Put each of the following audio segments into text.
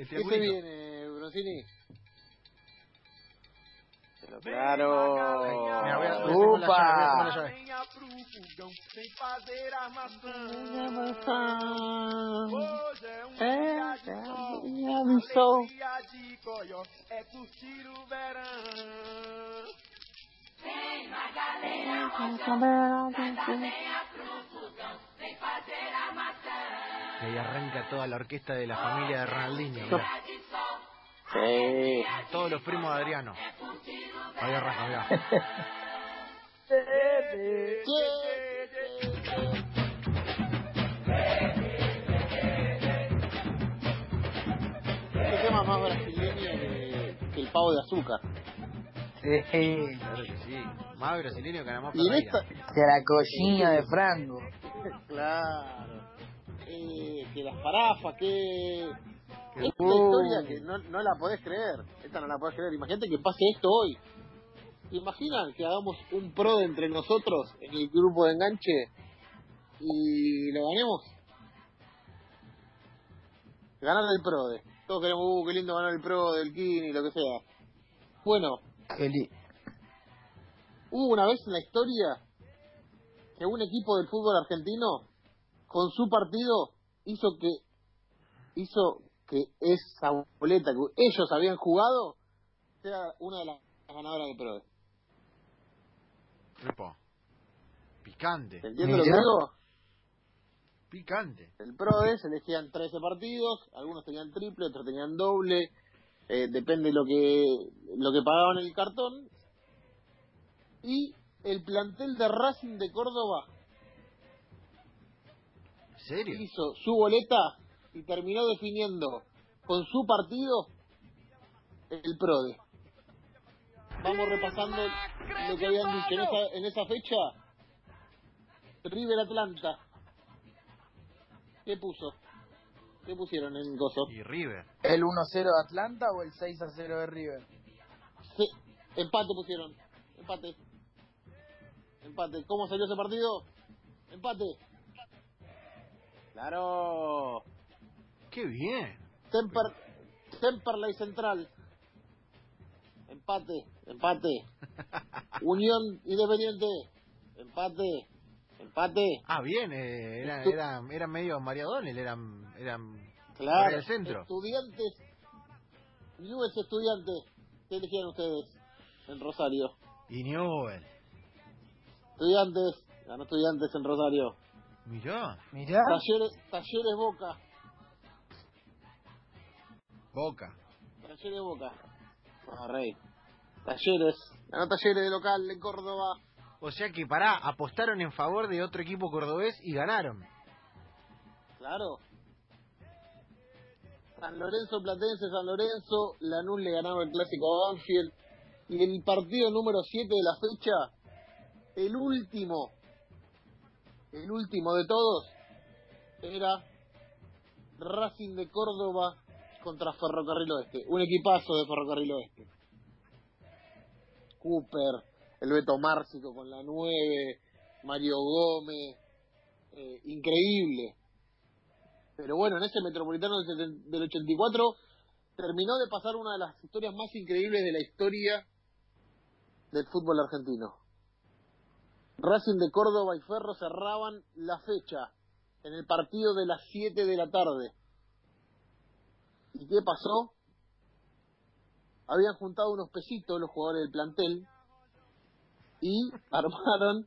El ¿Qué se triangulito. viene, Broncini? Pero claro. Mira, voy a- voy a hacer con la llave, voy a hacer con la llave. Lenha pro fogão sem fazer armação. Hoje é um dia de sol, alegria de coió, é curtir o verão. Y ahí arranca toda la orquesta de la familia de Ronaldinho. mirá. Sí. Todos los primos de Adriano. Ahí arranca, mirá. Este tema más brasileño que, que el pavo de azúcar. Sí, Claro que sí. Más brasileño que Anamá Y en esta... de la cochina de Franco. Claro. Que las parafas, que... Qué Esta Uh. historia que no, no la podés creer. Esta no la podés creer. Imagínate que pase esto hoy. ¿Te imaginan que hagamos un pro de entre nosotros en el grupo de enganche y lo ganemos? Ganar el pro de. Todos queremos, uh, qué lindo ganar el pro del Kini, lo que sea. Bueno, Hubo una vez en la historia que un equipo del fútbol argentino con su partido hizo que hizo que esa boleta que ellos habían jugado sea una de las ganadoras del PRODE. Epa. Picante. ¿Se entiende lo que digo? Picante. El PRODE se elegían 13 partidos, algunos tenían triple, otros tenían doble, eh, depende lo que lo que pagaban el cartón. Y el plantel de Racing de Córdoba ¿En serio? hizo su boleta y terminó definiendo con su partido el PRODE. Vamos repasando lo que habían dicho en esa, en esa fecha. River Atlanta. ¿Qué puso? ¿Qué pusieron en Gozo? Y River. ¿El 1-0 de Atlanta o el 6-0 de River? Sí, empate pusieron. Empate. Empate. ¿Cómo salió ese partido? Empate. Claro. ¡Qué bien! Temper, Temperley Central. Empate, empate. Unión Independiente. Empate, empate. Ah, bien. Eh, era, era, era medio Mariadonel. Eran, eran Claro. Por el centro. Estudiantes. Newell's Estudiantes. ¿Qué eligieron ustedes en Rosario? Y Newell. Estudiantes. Ganó Estudiantes en Rosario. Mirá. Mirá. Talleres, Talleres Boca. Boca. Talleres Boca. Ah, rey. Talleres. Ganó Talleres de local en Córdoba. O sea que, pará, apostaron en favor de otro equipo cordobés y ganaron. Claro. San Lorenzo Platense, San Lorenzo, Lanús le ganaron el clásico a Banfield. Y el partido número 7 de la fecha, el último, el último de todos, era Racing de Córdoba contra Ferrocarril Oeste. Un equipazo de Ferrocarril Oeste. Cooper, el Beto Márcico con la 9, Mario Gómez, eh, increíble. Pero bueno, en ese Metropolitano del, seten- del 84 terminó de pasar una de las historias más increíbles de la historia del fútbol argentino. Racing de Córdoba y Ferro cerraban la fecha en el partido de las 7 de la tarde. ¿Y qué pasó? Habían juntado unos pesitos los jugadores del plantel y armaron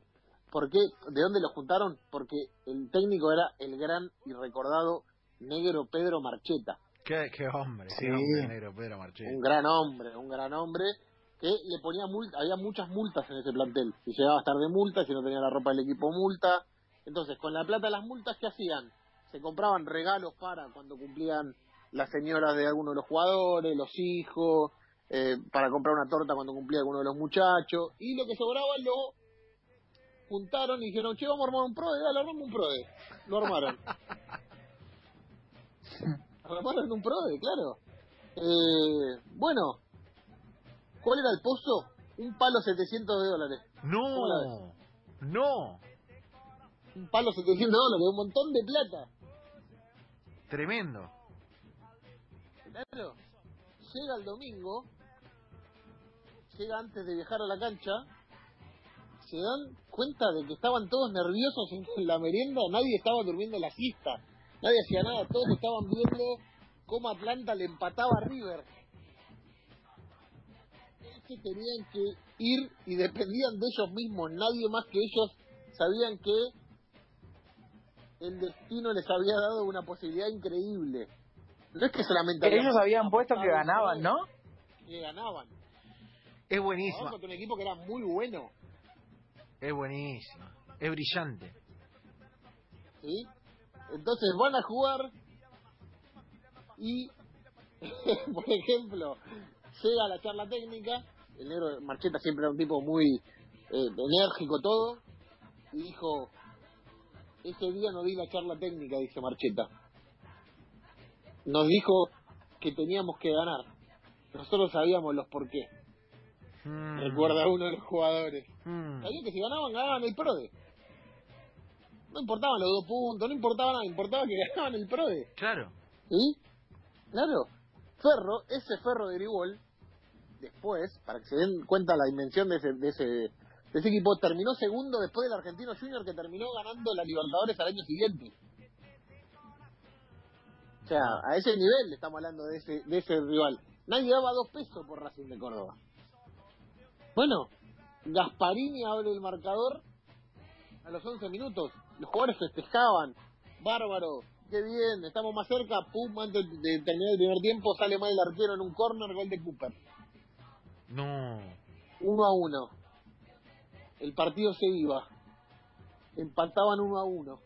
¿Por qué? ¿De dónde lo juntaron? Porque el técnico era el gran y recordado negro Pedro Marcheta. Qué, qué hombre, Sí. qué hombre negro Pedro Marchés. Un gran hombre, un gran hombre que le ponía multa, había muchas multas en ese plantel. Si llegaba a estar de multa, si no tenía la ropa del equipo multa. Entonces, con la plata de las multas, ¿qué hacían? Se compraban regalos para cuando cumplían las señoras de alguno de los jugadores, los hijos, eh, para comprar una torta cuando cumplía alguno de los muchachos. Y lo que sobraba lo juntaron y dijeron, che, vamos a armar un PRODE, dale, armamos un PRODE. Lo armaron. armaron un PRODE, claro. Eh, bueno, ¿cuál era el pozo? Un palo 700 de dólares. ¿Cómo la No, no, Un palo 700 dólares, un montón de plata. tremendo. Claro. Llega el domingo, llega antes de viajar a la cancha, se dan cuenta de que estaban todos nerviosos en la merienda, nadie estaba durmiendo la siesta, nadie hacía nada, todos estaban viendo cómo Atlanta le empataba a River. Que tenían que ir y dependían de ellos mismos, nadie más que ellos sabían que el destino les había dado una posibilidad increíble. No es que solamente Ellos habían puesto que ganaban, ¿no? Que ganaban. Es buenísima, Contra un equipo que era muy bueno. es buenísima, es brillante. ¿sí? Entonces van a jugar y, por ejemplo, llega la charla técnica, el negro Marcheta siempre era un tipo muy eh, enérgico todo, y dijo, ese día no di la charla técnica, dice Marcheta. Nos dijo que teníamos que ganar. Nosotros sabíamos los por qué. Mm. Recuerda uno de los jugadores. Mm. Sabían que si ganaban, ganaban el PRODE. No importaban los dos puntos, no importaba nada, importaba que ganaban el PRODE. Claro. ¿Sí? Claro. Ferro, ese Ferro de Grigol, después, para que se den cuenta la dimensión de ese, de ese, de ese equipo, terminó segundo después del Argentino Junior que terminó ganando la Libertadores al año siguiente. O sea, a ese nivel estamos hablando de ese, de ese rival. Nadie daba dos pesos por Racing de Córdoba. Bueno, Gasparini abre el marcador a los 11 minutos. Los jugadores festejaban. Bárbaro, qué bien, estamos más cerca. Pum, antes de terminar el primer tiempo sale mal el arquero en un córner, gol de Cooper. No. Uno a uno. El partido se iba. Empataban uno a uno.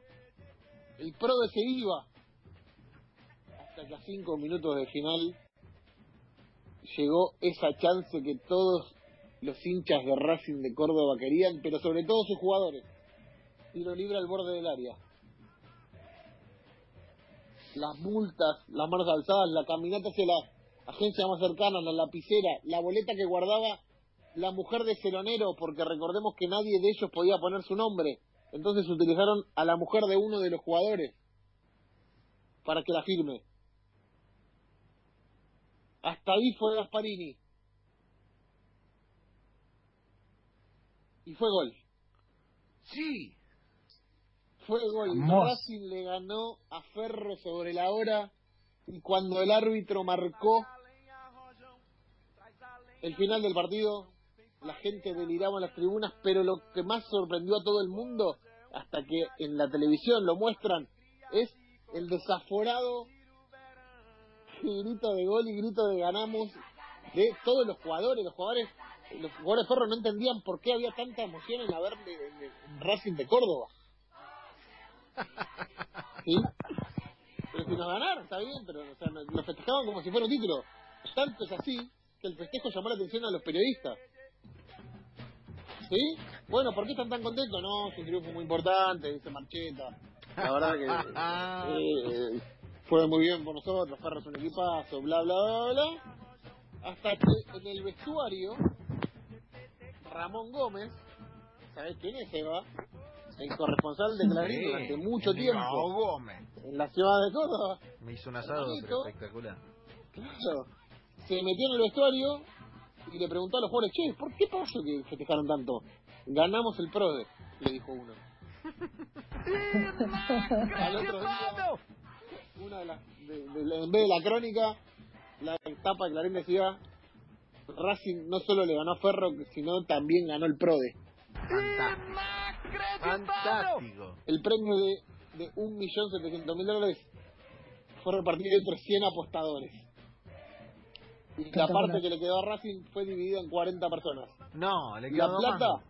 El PRODE se iba. Hasta que a cinco minutos de final llegó esa chance que todos los hinchas de Racing de Córdoba querían, pero sobre todo sus jugadores. Tiro libre al borde del área. Las multas, las manos alzadas, la caminata hacia la agencia más cercana, la lapicera, la boleta que guardaba la mujer de Celonero, porque recordemos que nadie de ellos podía poner su nombre. Entonces utilizaron a la mujer de uno de los jugadores para que la firme. Hasta ahí fue Gasparini. Y fue gol. Sí. Fue gol. Racing le ganó a Ferro sobre la hora y cuando el árbitro marcó el final del partido, la gente deliraba en las tribunas, pero lo que más sorprendió a todo el mundo, hasta que en la televisión lo muestran, es el desaforado grito de gol y grito de ganamos de todos los jugadores. Los jugadores los jugadores de no entendían por qué había tanta emoción en haber en- Racing de Córdoba. ¿Sí? Pero si nos ganaron, está bien, pero o sea, nos- festejaban como si fuera un título. Tanto es así que el festejo llamó la atención a los periodistas. ¿Sí? Bueno, ¿por qué están tan contentos? No, es un triunfo muy importante, dice Marcheta. La verdad que eh, fue muy bien por nosotros, Ferro es un equipazo, bla, bla, bla, bla. Hasta que en el vestuario, Ramón Gómez, ¿sabés quién es Eva? El corresponsal de Clarín Sí, durante mucho tiempo Gómez. en la ciudad de Córdoba. Me hizo un asado espectacular. Claro. Se metió en el vestuario y le preguntó a los jugadores, che, ¿por qué pasó que festejaron tanto? Ganamos el PRODE, le dijo uno. Al otro día, una de las, de- en vez de la crónica, la etapa de Clarín decía, Racing no solo le ganó a Ferro, sino también ganó el PRODE. Fantástico. Fantástico. El premio de, de 1.700.000 dólares fue repartido entre 100 apostadores. Y la parte que le quedó a Racing fue dividida en 40 personas. No, le La quedó plata más.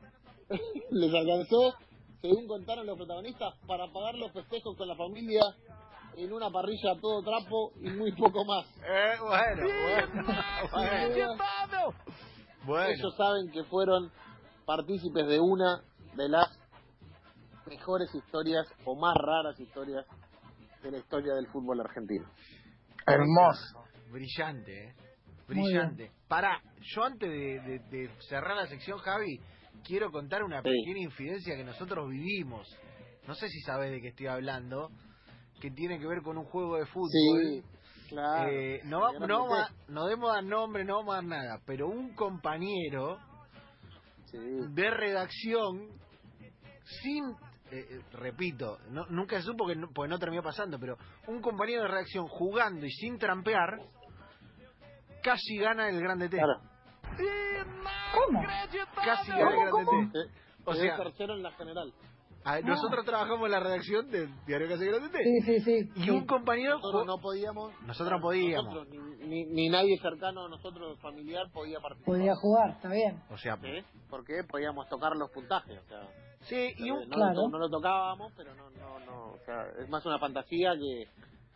les alcanzó, según contaron los protagonistas, para pagar los festejos con la familia en una parrilla a todo trapo y muy poco más. Eh, bueno, bueno. bueno. Bueno. Ellos saben que fueron partícipes de una de las mejores historias o más raras historias de la historia del fútbol argentino. Hermoso. Brillante, ¿eh? Brillante. Pará, yo antes de, de- de cerrar la sección, Javi, quiero contar una Sí. pequeña infidencia que nosotros vivimos. No sé si sabes de qué estoy hablando, que tiene que ver con un juego de fútbol. Sí, Claro. Eh, no, va- Grande no, T. va- no debemos dar nombre, no vamos a dar nada, pero un compañero Sí. de redacción, sin, eh, eh, repito, no- nunca se supo que no, porque no terminó pasando, pero un compañero de redacción jugando y sin trampear, casi gana el Grande T. Claro. ¿Cómo? Casi gana el ¿Cómo, Grande T. Eh, O sea, tercero en la general. a- nosotros trabajamos en la redacción del diario Casi Grande T. Sí, sí, sí. Y sí. un compañero Nosotros no podíamos. Nosotros no podíamos. nosotros, ni, ni, ni nadie cercano a nosotros, familiar, podía participar. Podía jugar, está bien. O sea, ¿Sí? Porque podíamos tocar los puntajes. O sea, sí, y un, no, Claro. no lo tocábamos, pero no, no, no. O sea, es más una fantasía que.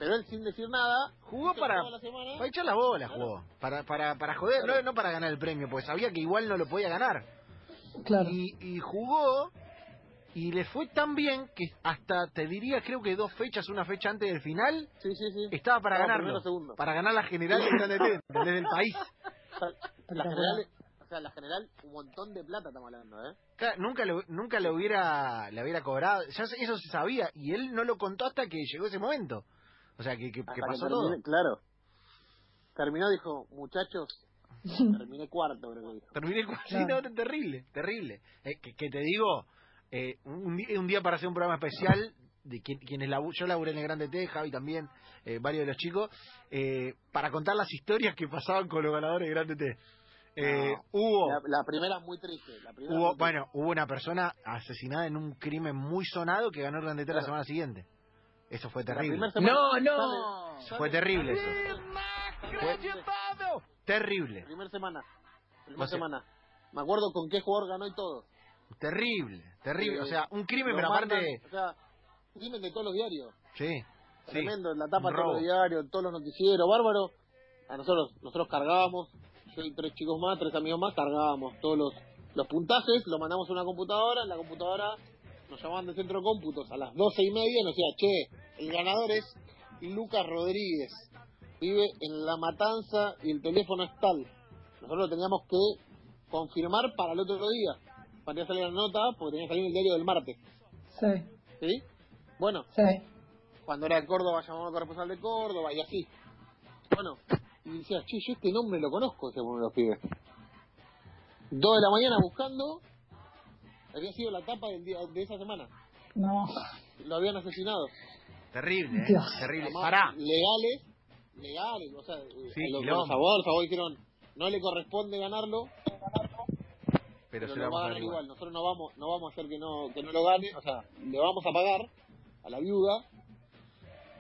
Pero él sin decir nada. Jugó para- toda la semana. Para echar la bola jugó. Para, para, para joder, no, no para ganar el premio, porque sabía que igual no lo podía ganar. Claro. Y, y jugó y le fue tan bien que hasta, te diría, creo que dos fechas, una fecha antes del final, Sí, sí, sí. estaba para segundo. Para ganar la general ¿entendés? del país. La general, o sea, la general, un montón de plata estamos hablando, ¿eh? Claro, nunca lo, nunca lo hubiera, le hubiera cobrado. Ya se- eso se sabía. Y él no lo contó hasta que llegó ese momento. O sea, que, que, pasó terminé- todo. Claro. Terminó, dijo, muchachos, terminé cuarto, creo que dijo. Terminé con... Sí, no, terrible, terrible. Eh, que, que te digo, eh, un, un día para hacer un programa especial de quien- quienes labu- yo laburé en el Grande T, Javi también, eh, varios de los chicos, eh, para contar las historias que pasaban con los ganadores de Grande T. Eh, No. Hubo, La, la primera es muy triste. La primera hubo, es muy triste. bueno, hubo una persona asesinada en un crimen muy sonado que ganó el Grande T la semana siguiente. Eso fue terrible. semana No, sale- no. Fue terrible eso. Fue La terrible, primera semana. Primera O sea- semana. Me acuerdo con qué jugador ganó y todo. terrible, terrible. O sea, un crimen, pero mandan, aparte... O sea, crimen de todos los diarios. Sí, sí. Tremendo, en la tapa de todos los diarios, todos los noticieros, bárbaro. A nosotros, nosotros cargábamos, yo y tres chicos más, tres amigos más, cargábamos todos los, los puntajes, lo mandamos a una computadora, en la computadora nos llamaban del centro de cómputos a las doce y media y nos decía, che, el ganador es Lucas Rodríguez, vive en La Matanza y el teléfono es tal. Nosotros lo teníamos que confirmar para el otro día, para salir la nota, porque tenía que salir en el diario del martes, Sí, ¿sí? Bueno, sí. cuando era de Córdoba llamaba al corresponsal de Córdoba y así. Bueno, y decía, che, yo este nombre lo conozco, se ponen los pibes. Dos de la mañana buscando, había sido la tapa del día, de esa semana. No. Lo habían asesinado. Terrible, ¿eh? Dios. Terrible. Además, Pará. Legales, legales, o sea, eh, Sí, los, los abogados, abogados dijeron, no le corresponde ganarlo, Pero pero se lo va a a ganar igual. igual. Nosotros no vamos, no vamos a hacer que no, que no lo gane, o sea, le vamos a pagar a la viuda,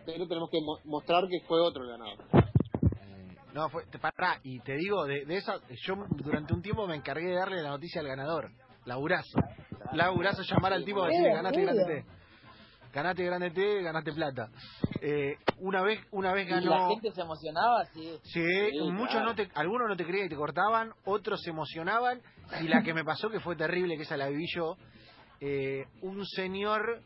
pero tenemos que mo- mostrar que fue otro el ganador. Eh, No, fue, te- pará, y te digo, de, de esa, yo durante un tiempo me encargué de darle la noticia al ganador, laburazo. Laburazo llamar al tipo y decirle, ganaste. T. Ganaste grande T, ganaste plata. Eh, una vez, una vez Y la ganó. gente se emocionaba, sí. Sí, Sí, muchos claro. no te, algunos no te creían y te cortaban, otros se emocionaban, y la que me pasó que fue terrible, que esa la viví yo, eh, un señor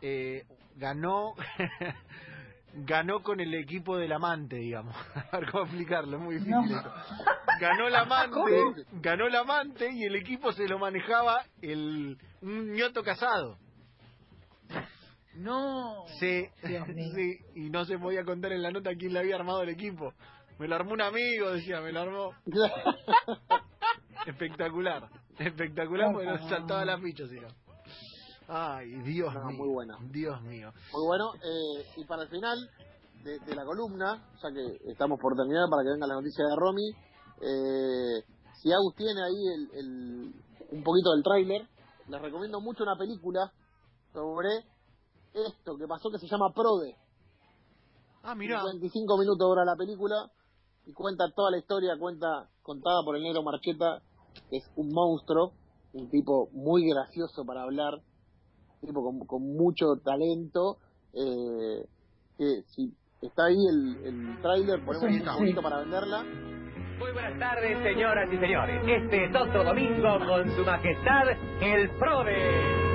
eh, ganó ganó con el equipo del amante, digamos. A ver cómo explicarlo, es muy difícil No. esto. Ganó el amante, ganó el amante y el equipo se lo manejaba el un ñoto casado. No. Sí, sí, y no se podía contar en la nota quién le había armado el equipo. Me lo armó un amigo, decía, me lo armó. Espectacular, espectacular porque nos saltaba la ficha, si no. Ay, Dios No, mío. muy buena. Dios mío. Muy bueno. Eh, y para el final de, de la columna, ya que estamos por terminar para que venga la noticia de Romy, eh, si Agus tiene ahí el, el- un poquito del tráiler, les recomiendo mucho una película sobre esto que pasó que se llama Prode. Ah, mirá. 25 minutos dura la película y cuenta toda la historia, cuenta contada por el negro Marcheta, que es un monstruo, un tipo muy gracioso para hablar, un tipo con, con mucho talento, eh, que si está ahí el, el tráiler, ponemos Sí, un sí. poquito para venderla. Muy buenas tardes, señoras y señores. Este es otro domingo con su majestad, el PRODE.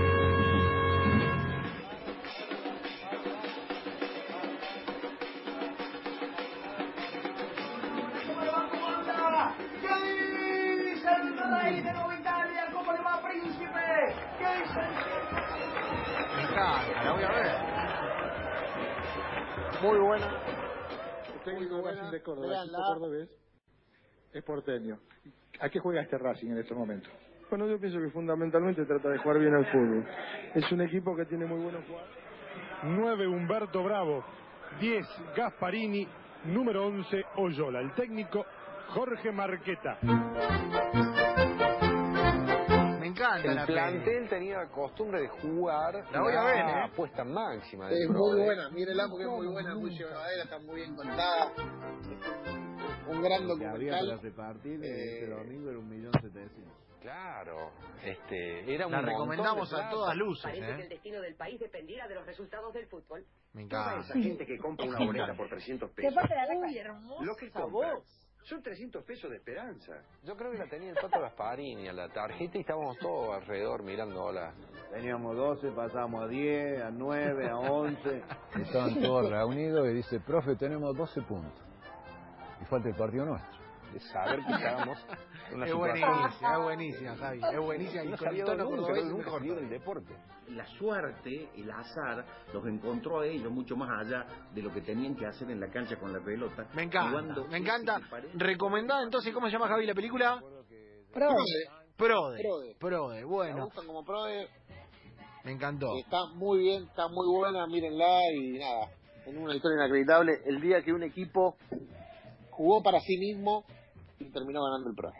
Buena. El técnico Racing de Córdoba, cordobés, es porteño. ¿A qué juega este Racing en estos momentos? Bueno, yo pienso que fundamentalmente trata de jugar bien al fútbol. Es un equipo que tiene muy buenos jugadores. 9 Humberto Bravo, 10 Gasparini, número 11 Oyola. El técnico Jorge Marqueta. La El peli. plantel tenía costumbre de jugar La voy a ver, ¿eh? apuesta máxima. Es muy ¿eh? buena, mírenla porque es muy buena, muy llevadera, está muy bien contada. Un gran que había para documental. repartir Eh, este domingo era un millón setecientos. Claro, este, era un La recomendamos de a todas luces, Parece que ¿eh? el destino del país dependiera de los resultados del fútbol. Me Toda encanta. esa gente que compra una boleta por 300 Que pesos. aparte la Uy, raja- hermosa Lo que compra. Son 300 pesos de esperanza. Yo creo que la tenía el Pato Gasparini a la tarjeta y estábamos todos alrededor mirándola. Teníamos 12, pasamos a 10, a 9, a 11. Estaban todos reunidos y dice, profe, tenemos 12 puntos. Y falta el partido nuestro. De saber que estábamos en una Es situación... buenísima, es buenísima, Javi. Es buenísima. Y No con el tono nunca, cordobés nunca del deporte. La suerte, el azar, los encontró a ellos mucho más allá de lo que tenían que hacer en la cancha con la pelota. Me encanta, me encanta. Recomendada entonces, ¿cómo se llama Javi la película? Prode. Prode. Prode. Prode, Me bueno, gustan como prode, me encantó. está muy bien, está muy buena, mírenla y nada. En una historia inacreditable, el día que un equipo jugó para sí mismo y terminó ganando el pro.